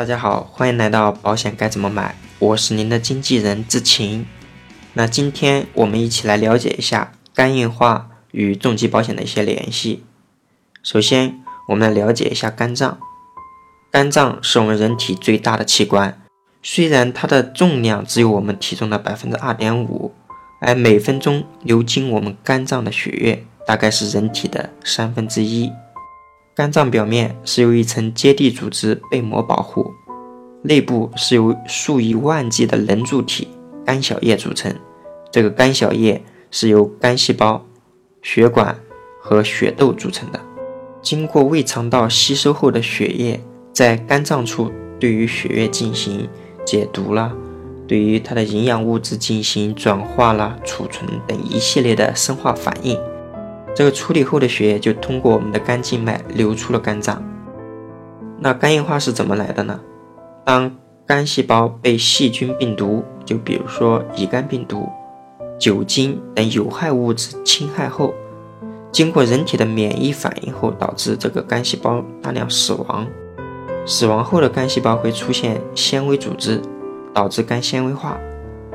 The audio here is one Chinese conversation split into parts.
大家好，欢迎来到保险该怎么买，我是您的经纪人志晴。那今天我们一起来了解一下肝硬化与重疾保险的一些联系。首先，我们来了解一下肝脏。肝脏是我们人体最大的器官，虽然它的重量只有我们体重的百分之二点五，而每分钟流经我们肝脏的血液大概是人体的三分之一。肝脏表面是由一层结缔组织被膜保护，内部是由数以万计的棱柱体肝小叶组成。这个肝小叶是由肝细胞、血管和血窦组成的。经过胃肠道吸收后的血液，在肝脏处对于血液进行解毒了，对于它的营养物质进行转化了、储存等一系列的生化反应。这个处理后的血液就通过我们的肝静脉流出了肝脏。那肝硬化是怎么来的呢？当肝细胞被细菌、病毒，就比如说乙肝病毒、酒精等有害物质侵害后，经过人体的免疫反应后，导致这个肝细胞大量死亡。死亡后的肝细胞会出现纤维组织，导致肝纤维化。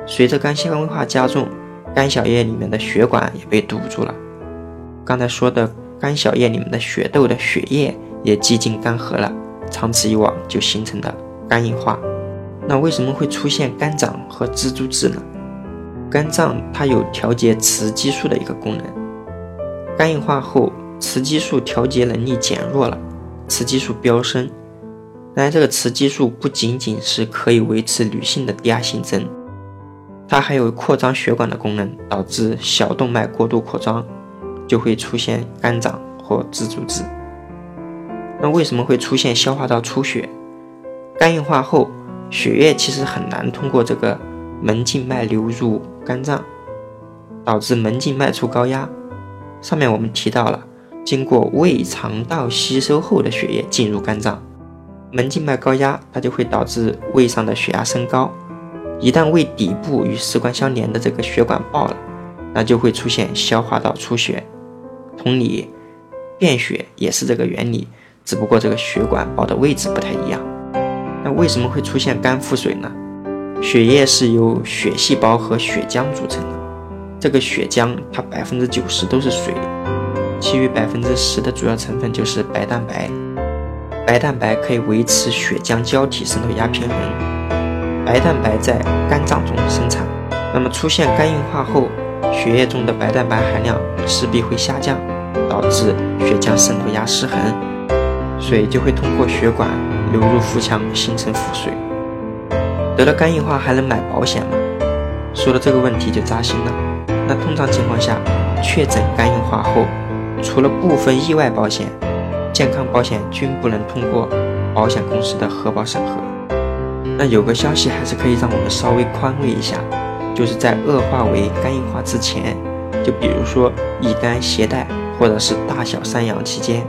随着肝纤维化加重，肝小叶里面的血管也被堵住了。刚才说的肝小叶里面的血窦的血液也几近干涸了，长此以往就形成了肝硬化。那为什么会出现肝掌和蜘蛛痣呢？肝脏它有调节雌激素的一个功能，肝硬化后雌激素调节能力减弱了，雌激素飙升。当然这个雌激素不仅仅是可以维持女性的第二性征，它还有扩张血管的功能，导致小动脉过度扩张。就会出现肝长或蜘蛛痣。那为什么会出现消化道出血？肝硬化后，血液其实很难通过这个门静脉流入肝脏，导致门静脉出高压。上面我们提到了，经过胃肠道吸收后的血液进入肝脏，门静脉高压，它就会导致胃上的血压升高。一旦胃底部与食管相连的这个血管爆了，那就会出现消化道出血。同理，便血也是这个原理，只不过这个血管包的位置不太一样。那为什么会出现肝腹水呢？血液是由血细胞和血浆组成的，这个血浆它百分之九十都是水，其余百分之十的主要成分就是白蛋白。白蛋白可以维持血浆胶体渗透压平衡，白蛋白在肝脏中生产。那么出现肝硬化后，血液中的白蛋白含量势必会下降。导致血浆渗透压失衡，水就会通过血管流入腹腔，形成腹水。得了肝硬化还能买保险吗？说到这个问题就扎心了。那通常情况下，确诊肝硬化后，除了部分意外保险，健康保险均不能通过保险公司的核保审核。那有个消息还是可以让我们稍微宽慰一下，就是在恶化为肝硬化之前，就比如说乙肝携带。或者是大小三阳期间，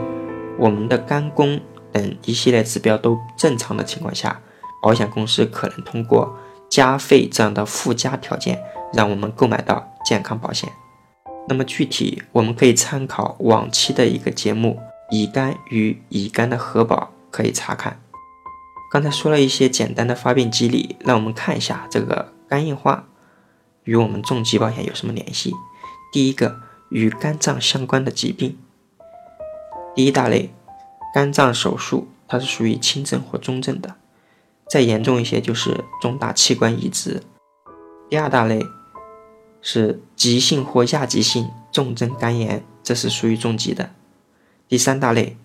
我们的肝功等一系列指标都正常的情况下，保险公司可能通过加费这样的附加条件，让我们购买到健康保险。那么具体我们可以参考往期的一个节目《乙肝与乙肝的核保》，可以查看。刚才说了一些简单的发病机理，让我们看一下这个肝硬化与我们重疾保险有什么联系。第一个。与肝脏相关的疾病，第一大类，肝脏手术，它是属于轻症或中症的，再严重一些就是重大器官移植。第二大类是急性或亚急性重症肝炎，这是属于重疾的。第三大类，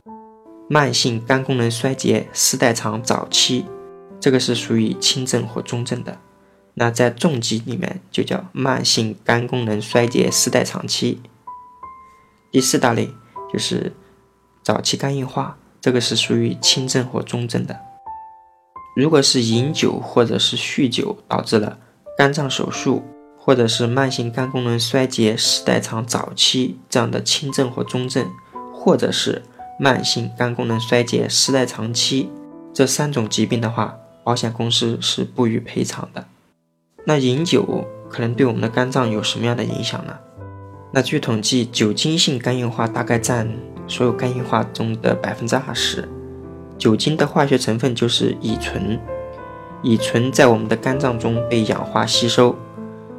慢性肝功能衰竭丝带长早期，这个是属于轻症或中症的。那在重疾里面就叫慢性肝功能衰竭丝带长期。第四大类就是早期肝硬化，这个是属于轻症或中症的。如果是饮酒或者是酗酒导致了肝脏手术，或者是慢性肝功能衰竭时代长早期这样的轻症或中症，或者是慢性肝功能衰竭时代长期这三种疾病的话，保险公司是不予赔偿的。那饮酒可能对我们的肝脏有什么样的影响呢？那据统计，酒精性肝硬化大概占所有肝硬化中的百分之二十，酒精的化学成分就是乙醇，乙醇在我们的肝脏中被氧化吸收，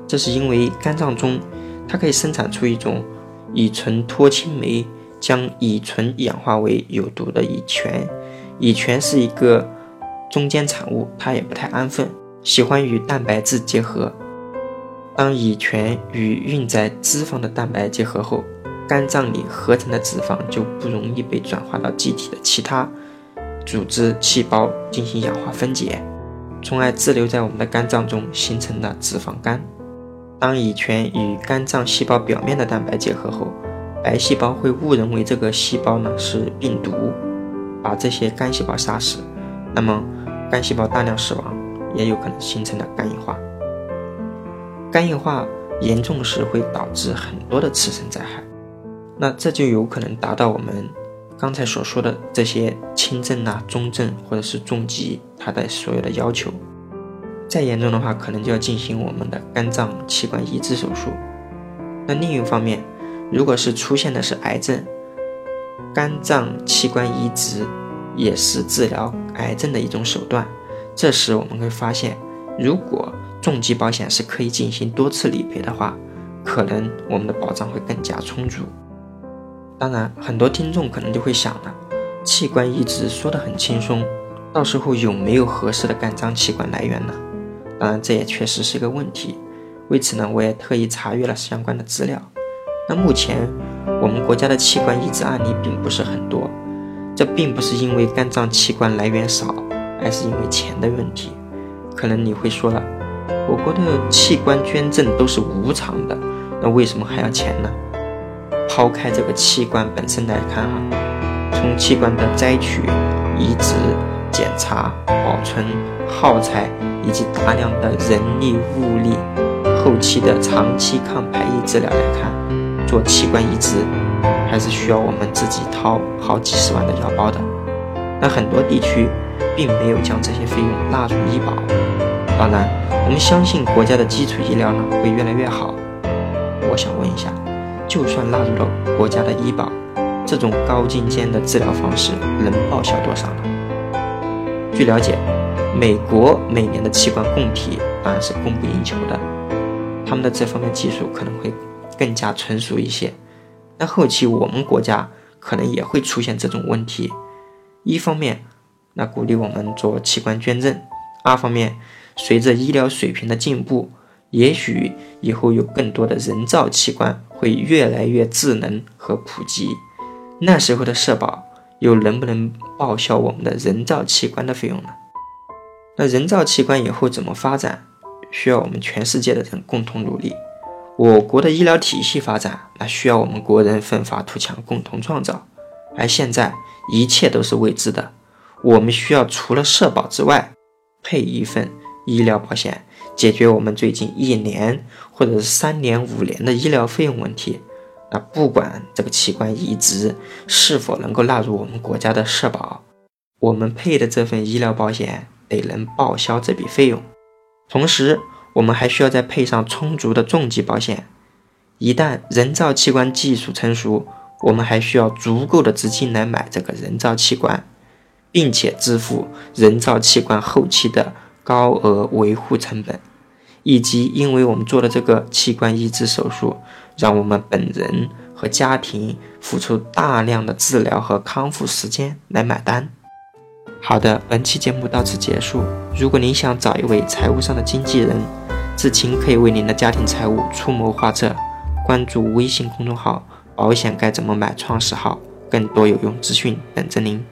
这是因为肝脏中它可以生产出一种乙醇脱氢酶，将乙醇氧化为有毒的乙醛。乙醛是一个中间产物，它也不太安分，喜欢与蛋白质结合。当乙醛与运载脂肪的蛋白结合后，肝脏里合成的脂肪就不容易被转化到机体的其他。组织细胞进行氧化分解，从而滞留在我们的肝脏中，形成了脂肪肝。当乙醛与肝脏细胞表面的蛋白结合后，白细胞会误认为这个细胞呢是病毒，把这些肝细胞杀死。那么肝细胞大量死亡，也有可能形成了肝硬化。肝硬化严重时会导致很多的次生灾害，那这就有可能达到我们。刚才所说的这些轻症啊、中症或者是重疾，它的所有的要求，再严重的话，可能就要进行我们的肝脏器官移植手术。那另一方面，如果是出现的是癌症，肝脏器官移植也是治疗癌症的一种手段。这时我们会发现，如果重疾保险是可以进行多次理赔的话，可能我们的保障会更加充足。当然，很多听众可能就会想了，器官移植说的很轻松，到时候有没有合适的肝脏器官来源呢？当然，这也确实是个问题。为此呢，我也特意查阅了相关的资料。那目前我们国家的器官移植案例并不是很多，这并不是因为肝脏器官来源少，而是因为钱的问题。可能你会说了，我国的器官捐赠都是无偿的，那为什么还要钱呢？抛开这个器官本身来看啊，从器官的摘取、移植、检查、保存、耗材以及大量的人力物力、后期的长期抗排异治疗来看，做器官移植还是需要我们自己掏好几十万的腰包的。那很多地区并没有将这些费用纳入医保。当然，我们相信国家的基础医疗呢会越来越好。我想问一下。就算纳入了国家的医保，这种高精尖的治疗方式能报销多少呢？据了解，美国每年的器官供体当然是供不应求的，他们的这方面技术可能会更加成熟一些。那后期我们国家可能也会出现这种问题。一方面，那鼓励我们做器官捐赠；二方面，随着医疗水平的进步。也许以后有更多的人造器官会越来越智能和普及，那时候的社保又能不能报销我们的人造器官的费用呢？那人造器官以后怎么发展，需要我们全世界的人共同努力。我国的医疗体系发展，那需要我们国人奋发图强，共同创造。而现在一切都是未知的，我们需要除了社保之外，配一份医疗保险。解决我们最近一年或者是三年、五年的医疗费用问题。那不管这个器官移植是否能够纳入我们国家的社保，我们配的这份医疗保险得能报销这笔费用。同时，我们还需要再配上充足的重疾保险。一旦人造器官技术成熟，我们还需要足够的资金来买这个人造器官，并且支付人造器官后期的。高额维护成本，以及因为我们做的这个器官移植手术，让我们本人和家庭付出大量的治疗和康复时间来买单。好的，本期节目到此结束。如果您想找一位财务上的经纪人，志勤可以为您的家庭财务出谋划策。关注微信公众号“保险该怎么买”，创始号，更多有用资讯等着您。